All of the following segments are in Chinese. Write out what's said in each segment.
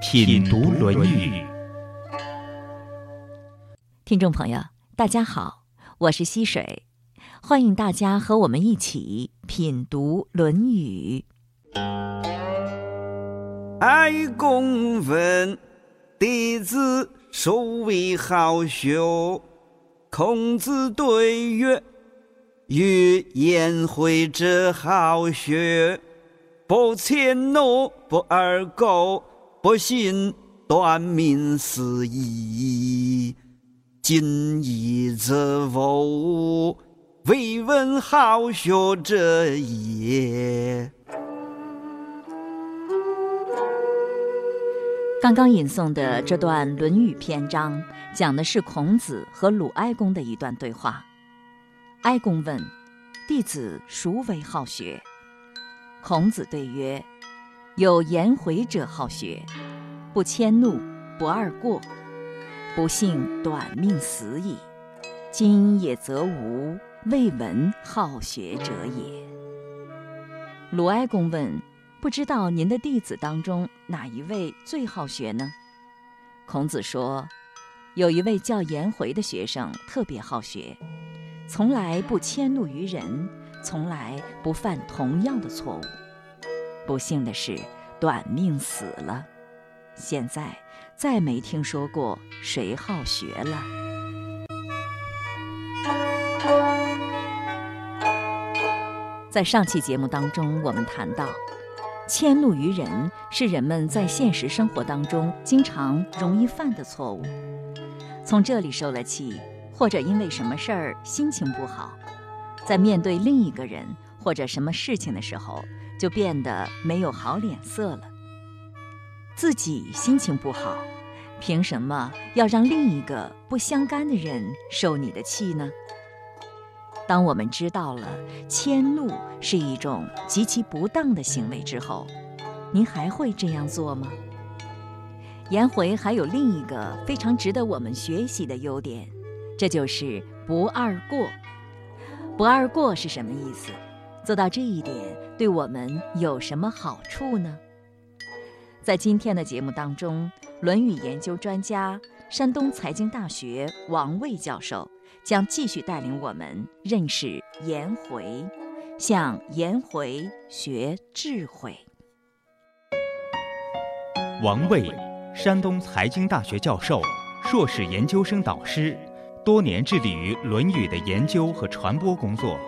品读《论语》。听众朋友，大家好，我是溪水，欢迎大家和我们一起品读《论语》。爱公问弟子孰为好学？孔子对曰：“与颜回之好学，不迁怒，不贰过，不信短命死矣。今义则无，未闻好学者也。”刚刚引诵的这段《论语》篇章，讲的是孔子和鲁哀公的一段对话。哀公问：“弟子孰为好学？”孔子对曰：“有颜回者好学，不迁怒，不贰过，不幸短命死矣。今也则无，未闻好学者也。”鲁哀公问。不知道您的弟子当中哪一位最好学呢？孔子说，有一位叫颜回的学生特别好学，从来不迁怒于人，从来不犯同样的错误。不幸的是，短命死了。现在再没听说过谁好学了。在上期节目当中，我们谈到。迁怒于人是人们在现实生活当中经常容易犯的错误。从这里受了气，或者因为什么事儿心情不好，在面对另一个人或者什么事情的时候，就变得没有好脸色了。自己心情不好，凭什么要让另一个不相干的人受你的气呢？当我们知道了迁怒是一种极其不当的行为之后，您还会这样做吗？颜回还有另一个非常值得我们学习的优点，这就是不贰过。不贰过是什么意思？做到这一点对我们有什么好处呢？在今天的节目当中，《论语》研究专家、山东财经大学王卫教授。将继续带领我们认识颜回，向颜回学智慧。王卫，山东财经大学教授、硕士研究生导师，多年致力于《论语》的研究和传播工作，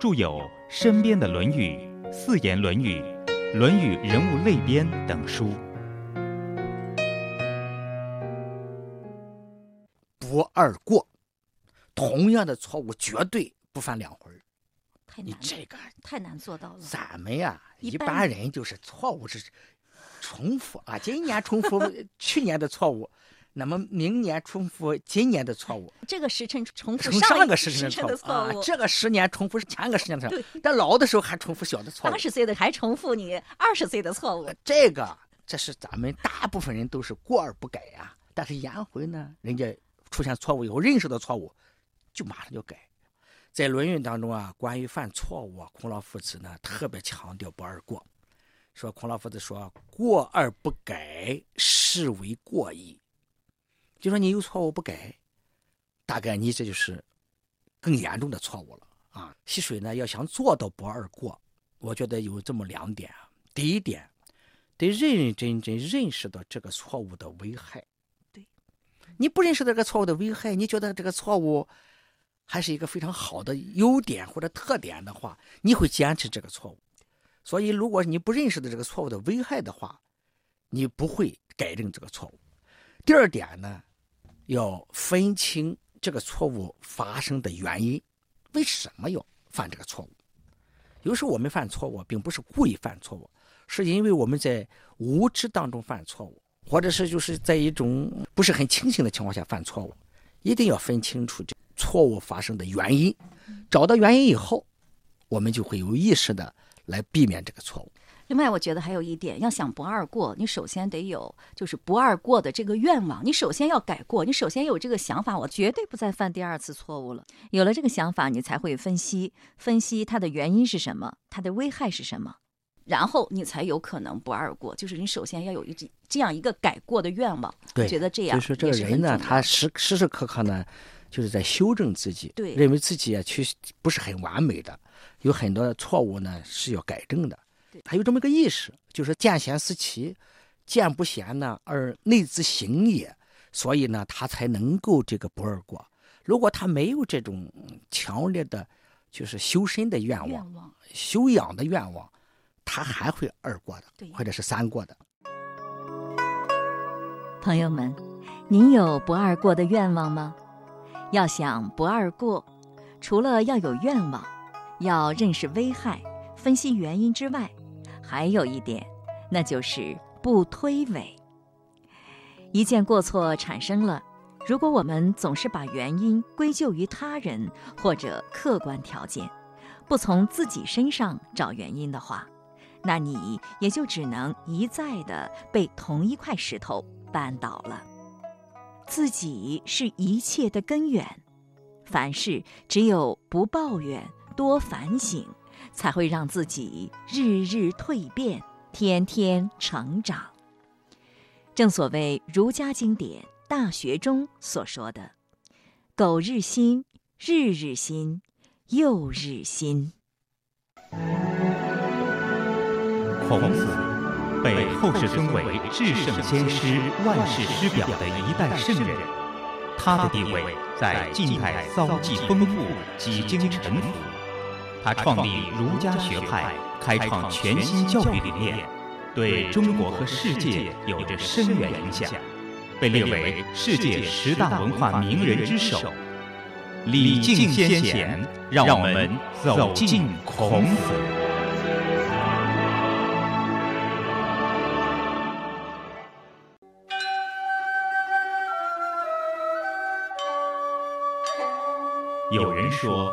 著有《身边的论语》《四言论语》《论语人物类编》等书。不二过。同样的错误绝对不犯两回太难你这个太难做到了。咱们呀，一般人就是错误是重复啊，今年重复 去年的错误，那么明年重复今年的错误。这个时辰重复上个时辰的错误，这个十年重复前个十年的错误。但老的时候还重复小的错误。八十岁的还重复你二十岁的错误。这个这是咱们大部分人都是过而不改呀。但是颜回呢，人家出现错误以后认识到错误。就马上就改，在《论语》当中啊，关于犯错误啊，孔老夫子呢特别强调不贰过，说孔老夫子说过而不改，是为过矣。就说你有错误不改，大概你这就是更严重的错误了啊。溪水呢要想做到不二过，我觉得有这么两点啊。第一点，得认认真真认识到这个错误的危害。对，你不认识到这个错误的危害，你觉得这个错误。还是一个非常好的优点或者特点的话，你会坚持这个错误。所以，如果你不认识的这个错误的危害的话，你不会改正这个错误。第二点呢，要分清这个错误发生的原因，为什么要犯这个错误？有时候我们犯错误，并不是故意犯错误，是因为我们在无知当中犯错误。或者是就是在一种不是很清醒的情况下犯错误，一定要分清楚这错误发生的原因，找到原因以后，我们就会有意识的来避免这个错误。另外，我觉得还有一点，要想不二过，你首先得有就是不二过的这个愿望。你首先要改过，你首先有这个想法，我绝对不再犯第二次错误了。有了这个想法，你才会分析分析它的原因是什么，它的危害是什么，然后你才有可能不二过。就是你首先要有一这这样一个改过的愿望。对，觉得这样。就是说，这个人呢，他时时时刻刻呢，就是在修正自己，对，认为自己啊，其实不是很完美的，有很多错误呢是要改正的。他有这么个意识，就是见贤思齐，见不贤呢而内自省也，所以呢，他才能够这个不二过。如果他没有这种强烈的，就是修身的愿望、修养的愿望，他还会二过的，或者是三过的。朋友们，您有不二过的愿望吗？要想不二过，除了要有愿望，要认识危害、分析原因之外，还有一点，那就是不推诿。一件过错产生了，如果我们总是把原因归咎于他人或者客观条件，不从自己身上找原因的话，那你也就只能一再的被同一块石头绊倒了。自己是一切的根源，凡事只有不抱怨，多反省。才会让自己日日蜕变，天天成长。正所谓儒家经典《大学》中所说的：“苟日新，日日新，又日新。”孔子被后世尊为至圣先师、万世师表的一代圣人，他的地位在近代遭际丰富，几经沉浮。他创立儒家学派，开创全新教育理念，对中国和世界有着深远影响，被列为世界十大文化名人之首。礼敬先贤，让我们走进孔子。有人说。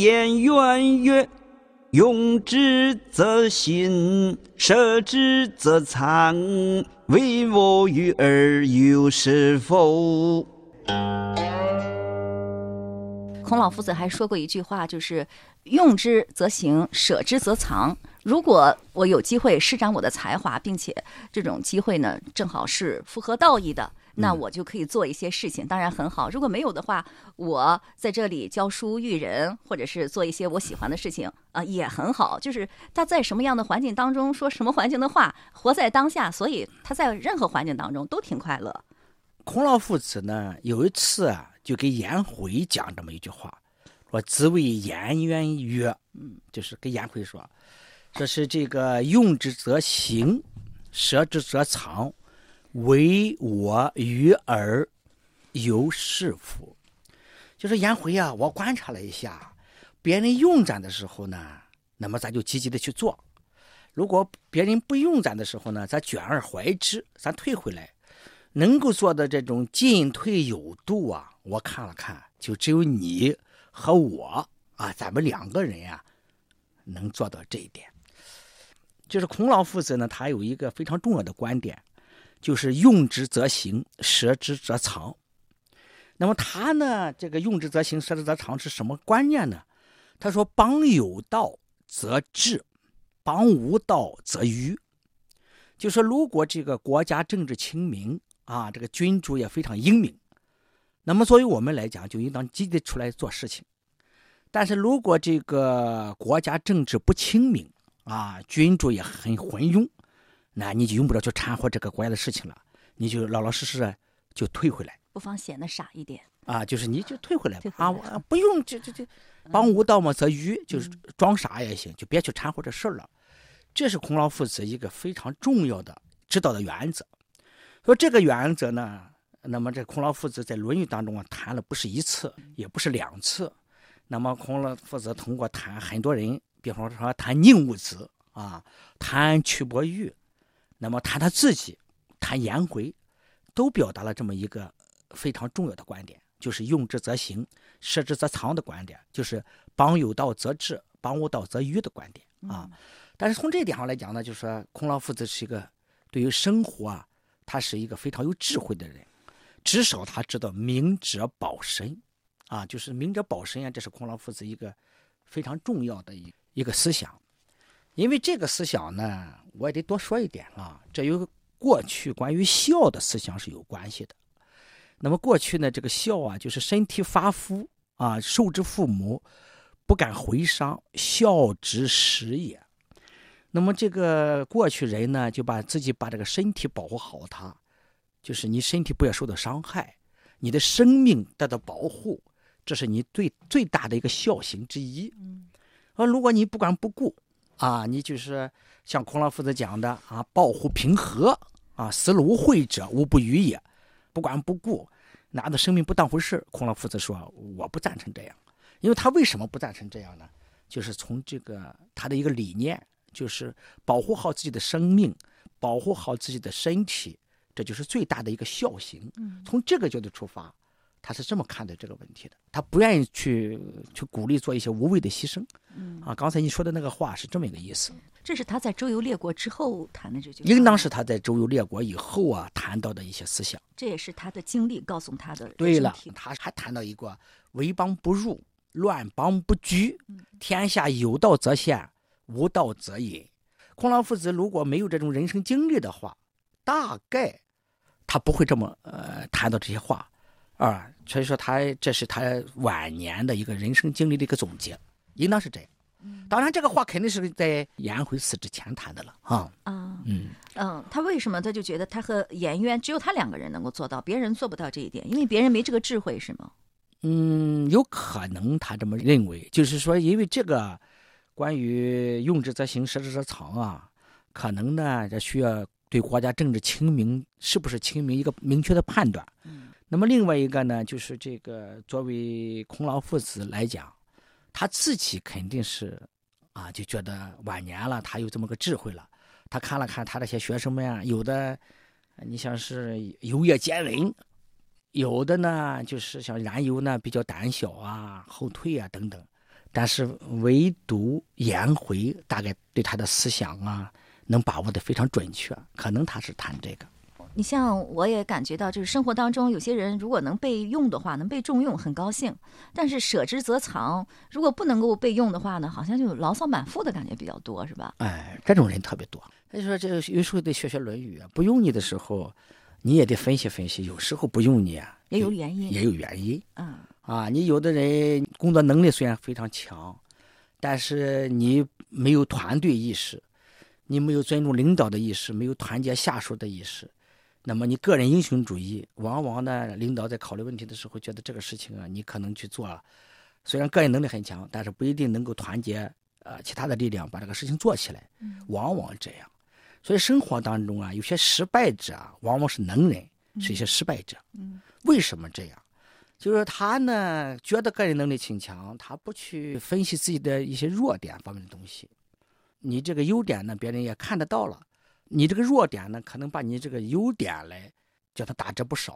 谓颜渊曰：“用之则行，舍之则藏。唯我与尔有是否？”孔老夫子还说过一句话，就是“用之则行，舍之则藏。”如果我有机会施展我的才华，并且这种机会呢，正好是符合道义的。那我就可以做一些事情，当然很好。如果没有的话，我在这里教书育人，或者是做一些我喜欢的事情啊，也很好。就是他在什么样的环境当中说什么环境的话，活在当下，所以他在任何环境当中都挺快乐。孔老夫子呢，有一次啊，就给颜回讲这么一句话，说：“子谓颜渊曰，嗯，就是跟颜回说，说是这个用之则行，舍之则藏。”唯我与尔有是夫，就是颜回啊，我观察了一下，别人用咱的时候呢，那么咱就积极的去做；如果别人不用咱的时候呢，咱卷而怀之，咱退回来。能够做的这种进退有度啊，我看了看，就只有你和我啊，咱们两个人呀，能做到这一点。就是孔老夫子呢，他有一个非常重要的观点。就是用之则行，舍之则藏。那么他呢？这个用之则行，舍之则藏是什么观念呢？他说：“邦有道则治，邦无道则愚。”就说如果这个国家政治清明啊，这个君主也非常英明，那么作为我们来讲，就应当积极出来做事情。但是如果这个国家政治不清明啊，君主也很昏庸，那你就用不着去掺和这个国家的事情了，你就老老实实的就退回来不妨显得傻一点。啊，就是你就退回来吧啊，不用这这这帮无道嘛则愚，就是装傻也行，就别去掺和这事儿了。这是孔老夫子一个非常重要的指导的原则。说这个原则呢，那么这孔老夫子在《论语》当中啊谈了不是一次，也不是两次。那么孔老夫子通过谈很多人，比方说谈宁武子啊，谈曲伯玉，那么谈他自己，谈颜回，都表达了这么一个非常重要的观点，就是用之则行，舍之则藏的观点，就是邦有道则治，邦无道则愚的观点啊。但是从这一点上来讲呢，就是说孔老夫子是一个对于生活啊，他是一个非常有智慧的人，至少他知道明哲保身，啊，就是明哲保身啊，这是孔老夫子一个非常重要的一一个思想。因为这个思想呢，我也得多说一点啊，这有过去关于孝的思想是有关系的。那么过去呢，这个孝啊，就是身体发肤啊，受之父母，不敢回伤，孝之始也。那么这个过去人呢，就把自己把这个身体保护好它，就是你身体不要受到伤害，你的生命得到保护，这是你最最大的一个孝行之一。嗯，而如果你不管不顾啊，你就是像孔老夫子讲的啊，抱乎平和啊，死路无悔者，无不与也。不管不顾，拿着生命不当回事。孔老夫子说，我不赞成这样，因为他为什么不赞成这样呢？就是从这个他的一个理念。就是保护好自己的生命，保护好自己的身体，这就是最大的一个孝行。从这个角度出发，他是这么看待这个问题的。他不愿意去去鼓励做一些无谓的牺牲。嗯啊，刚才你说的那个话是这么一个意思。这是他在周游列国之后谈的这句话，应当是他在周游列国以后啊谈到的一些思想。这也是他的经历告诉他的。对了，他还谈到一个为邦不入，乱邦不居，天下有道则现。无道则隐。孔老夫子如果没有这种人生经历的话，大概他不会这么呃谈到这些话啊。所以说，他这是他晚年的一个人生经历的一个总结，应当是这样。当然，这个话肯定是在颜回死之前谈的了啊。啊，嗯嗯，他为什么他就觉得他和颜渊只有他两个人能够做到，别人做不到这一点，因为别人没这个智慧，是吗？嗯，有可能他这么认为，就是说，因为这个。关于用之则行，失之则藏啊，可能呢，这需要对国家政治清明是不是清明一个明确的判断。嗯，那么另外一个呢，就是这个作为孔老夫子来讲，他自己肯定是啊，就觉得晚年了，他有这么个智慧了。他看了看他那些学生们啊，有的你像是游业坚韧，有的呢就是像燃油呢比较胆小啊、后退啊等等。但是唯独颜回大概对他的思想啊，能把握的非常准确，可能他是谈这个。你像我也感觉到，就是生活当中有些人如果能被用的话，能被重用，很高兴；但是舍之则藏，如果不能够被用的话呢，好像就牢骚满腹的感觉比较多，是吧？哎，这种人特别多。他就说这有时候得学学《论语》啊，不用你的时候，你也得分析分析。有时候不用你啊，也有原因，也有原因。嗯。啊，你有的人工作能力虽然非常强，但是你没有团队意识，你没有尊重领导的意识，没有团结下属的意识，那么你个人英雄主义，往往呢，领导在考虑问题的时候，觉得这个事情啊，你可能去做，虽然个人能力很强，但是不一定能够团结呃其他的力量把这个事情做起来，往往这样。所以生活当中啊，有些失败者啊，往往是能人，是一些失败者。为什么这样？就是他呢，觉得个人能力挺强，他不去分析自己的一些弱点方面的东西。你这个优点呢，别人也看得到了，你这个弱点呢，可能把你这个优点来叫他打折不少。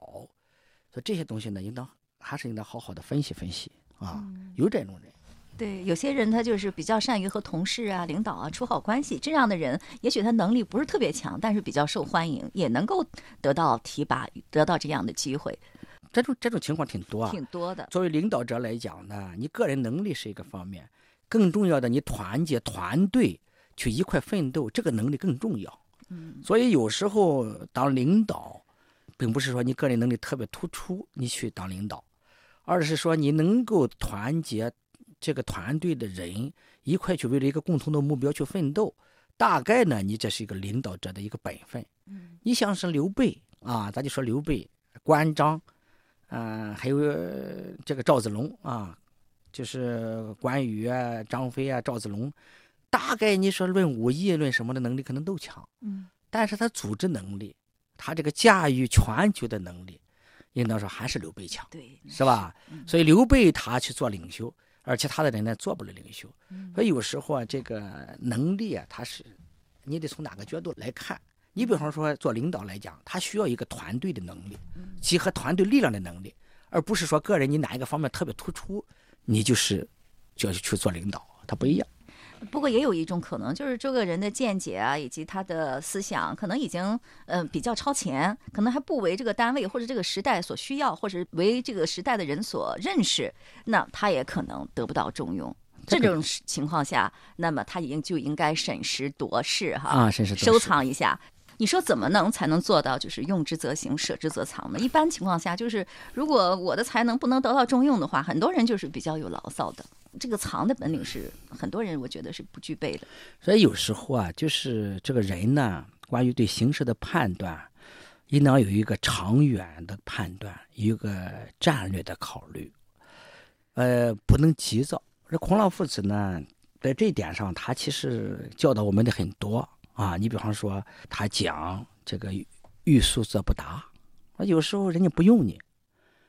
所以这些东西呢，应当还是应当好好的分析分析啊。有这种人，对，有些人他就是比较善于和同事啊、领导啊处好关系，这样的人，也许他能力不是特别强，但是比较受欢迎，也能够得到提拔，得到这样的机会。这种这种情况挺多啊，挺多的。作为领导者来讲呢，你个人能力是一个方面，更重要的，你团结团队去一块奋斗，这个能力更重要。嗯，所以有时候当领导，并不是说你个人能力特别突出，你去当领导，而是说你能够团结这个团队的人一块去为了一个共同的目标去奋斗，大概呢，你这是一个领导者的一个本分。嗯你像是刘备啊，咱就说刘备、关张，嗯、还有呃这个赵子龙啊，就是关羽啊、张飞啊、赵子龙，大概你说论武艺、论什么的能力可能都强，嗯但是他组织能力，他这个驾驭全局的能力，应当说还是刘备强，对，是吧？嗯所以刘备他去做领袖，而其他的人呢做不了领袖。嗯所以有时候啊，这个能力啊，他是你得从哪个角度来看。你比方说做领导来讲，他需要一个团队的能力，集合团队力量的能力，而不是说个人你哪一个方面特别突出，你就是就要去做领导，他不一样。不过也有一种可能，就是这个人的见解啊，以及他的思想，可能已经嗯、呃比较超前，可能还不为这个单位或者这个时代所需要，或者为这个时代的人所认识，那他也可能得不到重用。这这个种情况下，那么他已经就应该审时度势哈，啊审时收藏一下。你说怎么能才能做到就是用之则行，舍之则藏呢？一般情况下，就是如果我的才能不能得到重用的话，很多人就是比较有牢骚的。这个藏的本领是很多人我觉得是不具备的。所以有时候啊，就是这个人呢，关于对形势的判断，应当有一个长远的判断，一个战略的考虑，呃，不能急躁。这孔老夫子呢，在这一点上，他其实教导我们的很多啊。你比方说，他讲这个欲速则不达，啊，有时候人家不用你，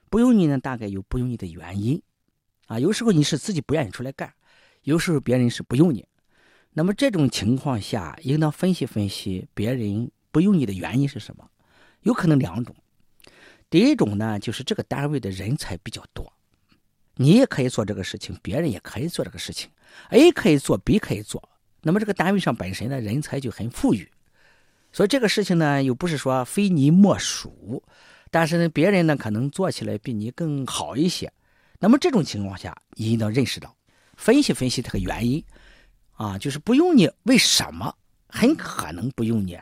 不用你呢，大概有不用你的原因，啊，有时候你是自己不愿意出来干，有时候别人是不用你。那么这种情况下，应当分析分析别人不用你的原因是什么？有可能两种。第一种呢，就是这个单位的人才比较多，你也可以做这个事情，别人也可以做这个事情，A 可以做，B 可以做。那么这个单位上本身的人才就很富裕，所以这个事情呢，又不是说非你莫属，但是呢，别人呢可能做起来比你更好一些。那么这种情况下，你应当认识到，分析分析这个原因。啊，就是不用你，为什么？很可能不用你，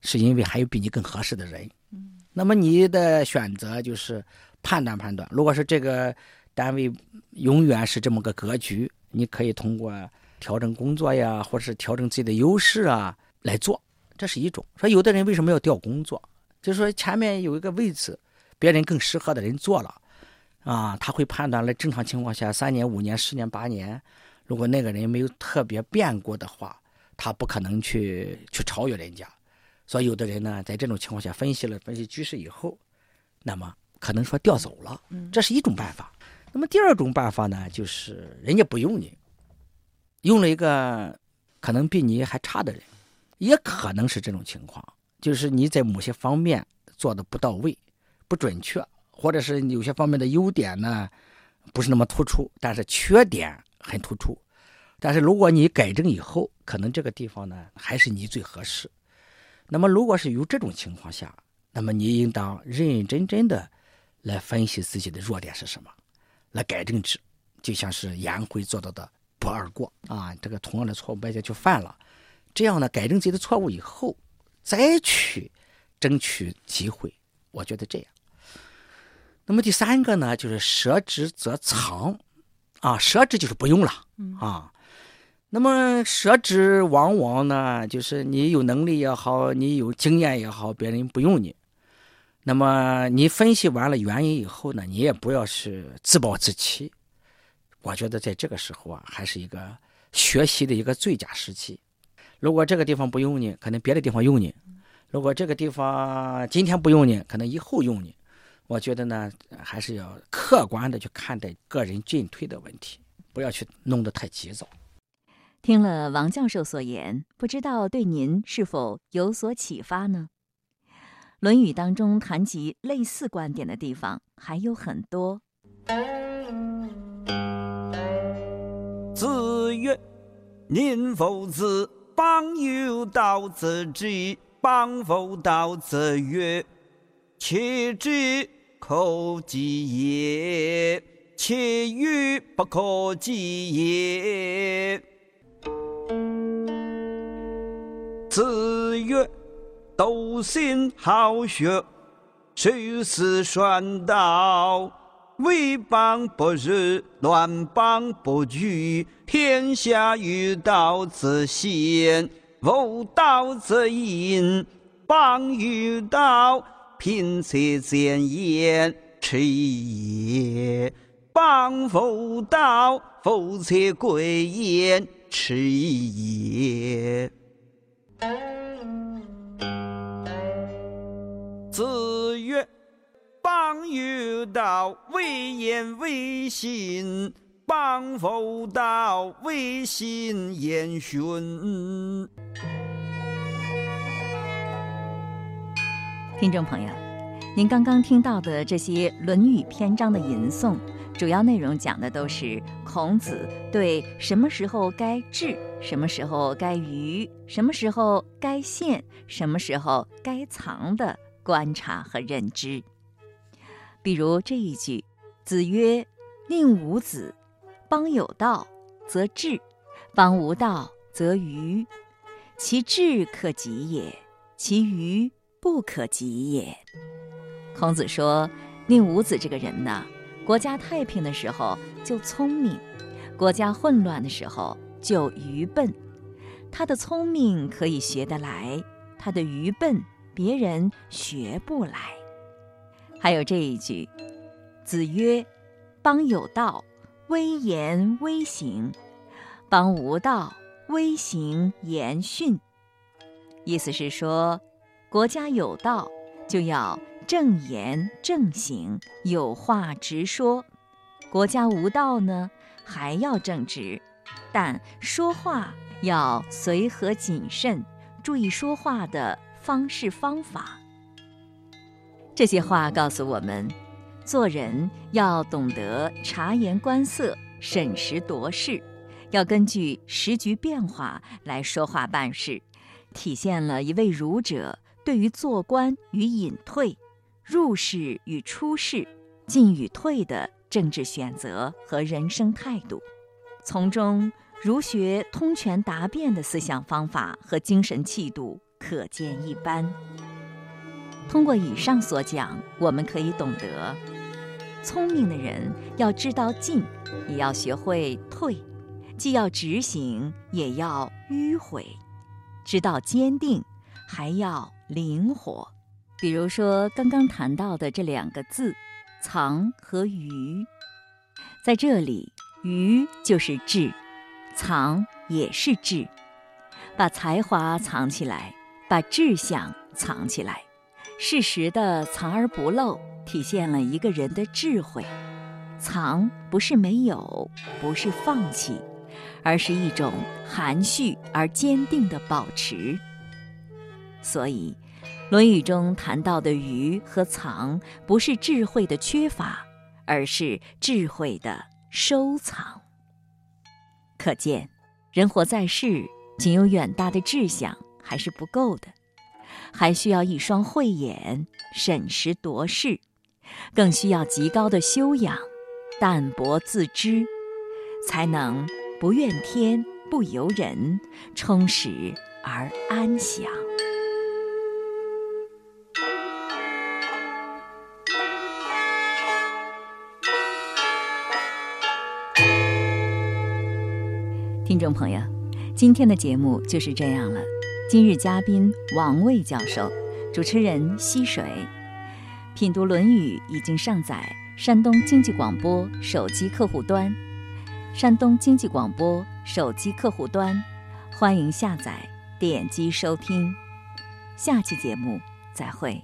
是因为还有比你更合适的人。嗯，那么你的选择就是判断判断。如果是这个单位永远是这么个格局，你可以通过调整工作呀，或者是调整自己的优势啊来做，这是一种。说有的人为什么要调工作？就是说前面有一个位置，别人更适合的人做了，啊，他会判断了正常情况下三年、五年、十年、八年。如果那个人没有特别变过的话，他不可能去去超越人家。所以有的人呢，在这种情况下分析了分析局势以后，那么可能说调走了，这是一种办法。那么第二种办法呢，就是人家不用你，用了一个可能比你还差的人，也可能是这种情况，就是你在某些方面做的不到位、不准确，或者是有些方面的优点呢不是那么突出，但是缺点。很突出，但是如果你改正以后，可能这个地方呢还是你最合适。那么如果是有这种情况下，那么你应当认认真真的来分析自己的弱点是什么，来改正之。就像是颜回做到的不二过啊，这个同样的错误别再去犯了。这样呢，改正自己的错误以后，再去争取机会，我觉得这样。那么第三个呢，就是舍之则藏。啊，舍之就是不用了啊。那么舍之往往呢，就是你有能力也好，你有经验也好，别人不用你。那么你分析完了原因以后呢，你也不要是自暴自弃。我觉得在这个时候啊，还是一个学习的一个最佳时期。如果这个地方不用你，可能别的地方用你；如果这个地方今天不用你，可能以后用你。我觉得呢，还是要客观的去看待个人进退的问题，不要去弄得太急躁。听了王教授所言，不知道对您是否有所启发呢？《论语》当中谈及类似观点的地方还有很多。子曰：“宁否子，邦有道则知，邦否道则悦。且知。”可及也，且与不可及也。子曰：“笃信好学，修思传道，为邦不日，乱邦不居。天下有道则先，无道则隐。邦有道，贫且见言迟也；谤否道，否且贵言迟也。子曰：“谤有道，未言未信；谤否道，未信言训。”听众朋友，您刚刚听到的这些《论语》篇章的吟诵，主要内容讲的都是孔子对什么时候该治、什么时候该愚、什么时候该献、什么时候该藏的观察和认知。比如这一句：“子曰：‘宁无子，邦有道则治，邦无道则愚。其治可及也，其愚不可及也。’”孔子说：“宁武子这个人呢，国家太平的时候就聪明，国家混乱的时候就愚笨。他的聪明可以学得来，他的愚笨别人学不来。”还有这一句：“子曰：‘邦有道，威严威行；邦无道，威行严训。’意思是说，国家有道就要正言正行，有话直说；国家无道呢，还要正直，但说话要随和谨慎，注意说话的方式方法。”这些话告诉我们，做人要懂得察言观色、审时度势，要根据时局变化来说话办事，体现了一位儒者对于做官与隐退、入世与出世、进与退的政治选择和人生态度。从中，儒学通权达变的思想方法和精神气度可见一斑。通过以上所讲，我们可以懂得，聪明的人要知道进，也要学会退；既要执行，也要迂回；知道坚定，还要灵活。比如说刚刚谈到的这两个字“藏”和“愚”，在这里，“愚”就是智，“藏”也是智。把才华藏起来，把志向藏起来。适时的藏而不露，体现了一个人的智慧。藏不是没有，不是放弃，而是一种含蓄而坚定的保持。所以，《论语》中谈到的愚和藏，不是智慧的缺乏，而是智慧的收藏。可见，人活在世，仅有远大的志向还是不够的。还需要一双慧眼，审时度势，更需要极高的修养，淡泊自知，才能不怨天不尤人，充实而安详。听众朋友，今天的节目就是这样了。今日嘉宾王卫教授，主持人溪水，品读《论语》已经上载山东经济广播手机客户端，山东经济广播手机客户端，欢迎下载点击收听。下期节目再会。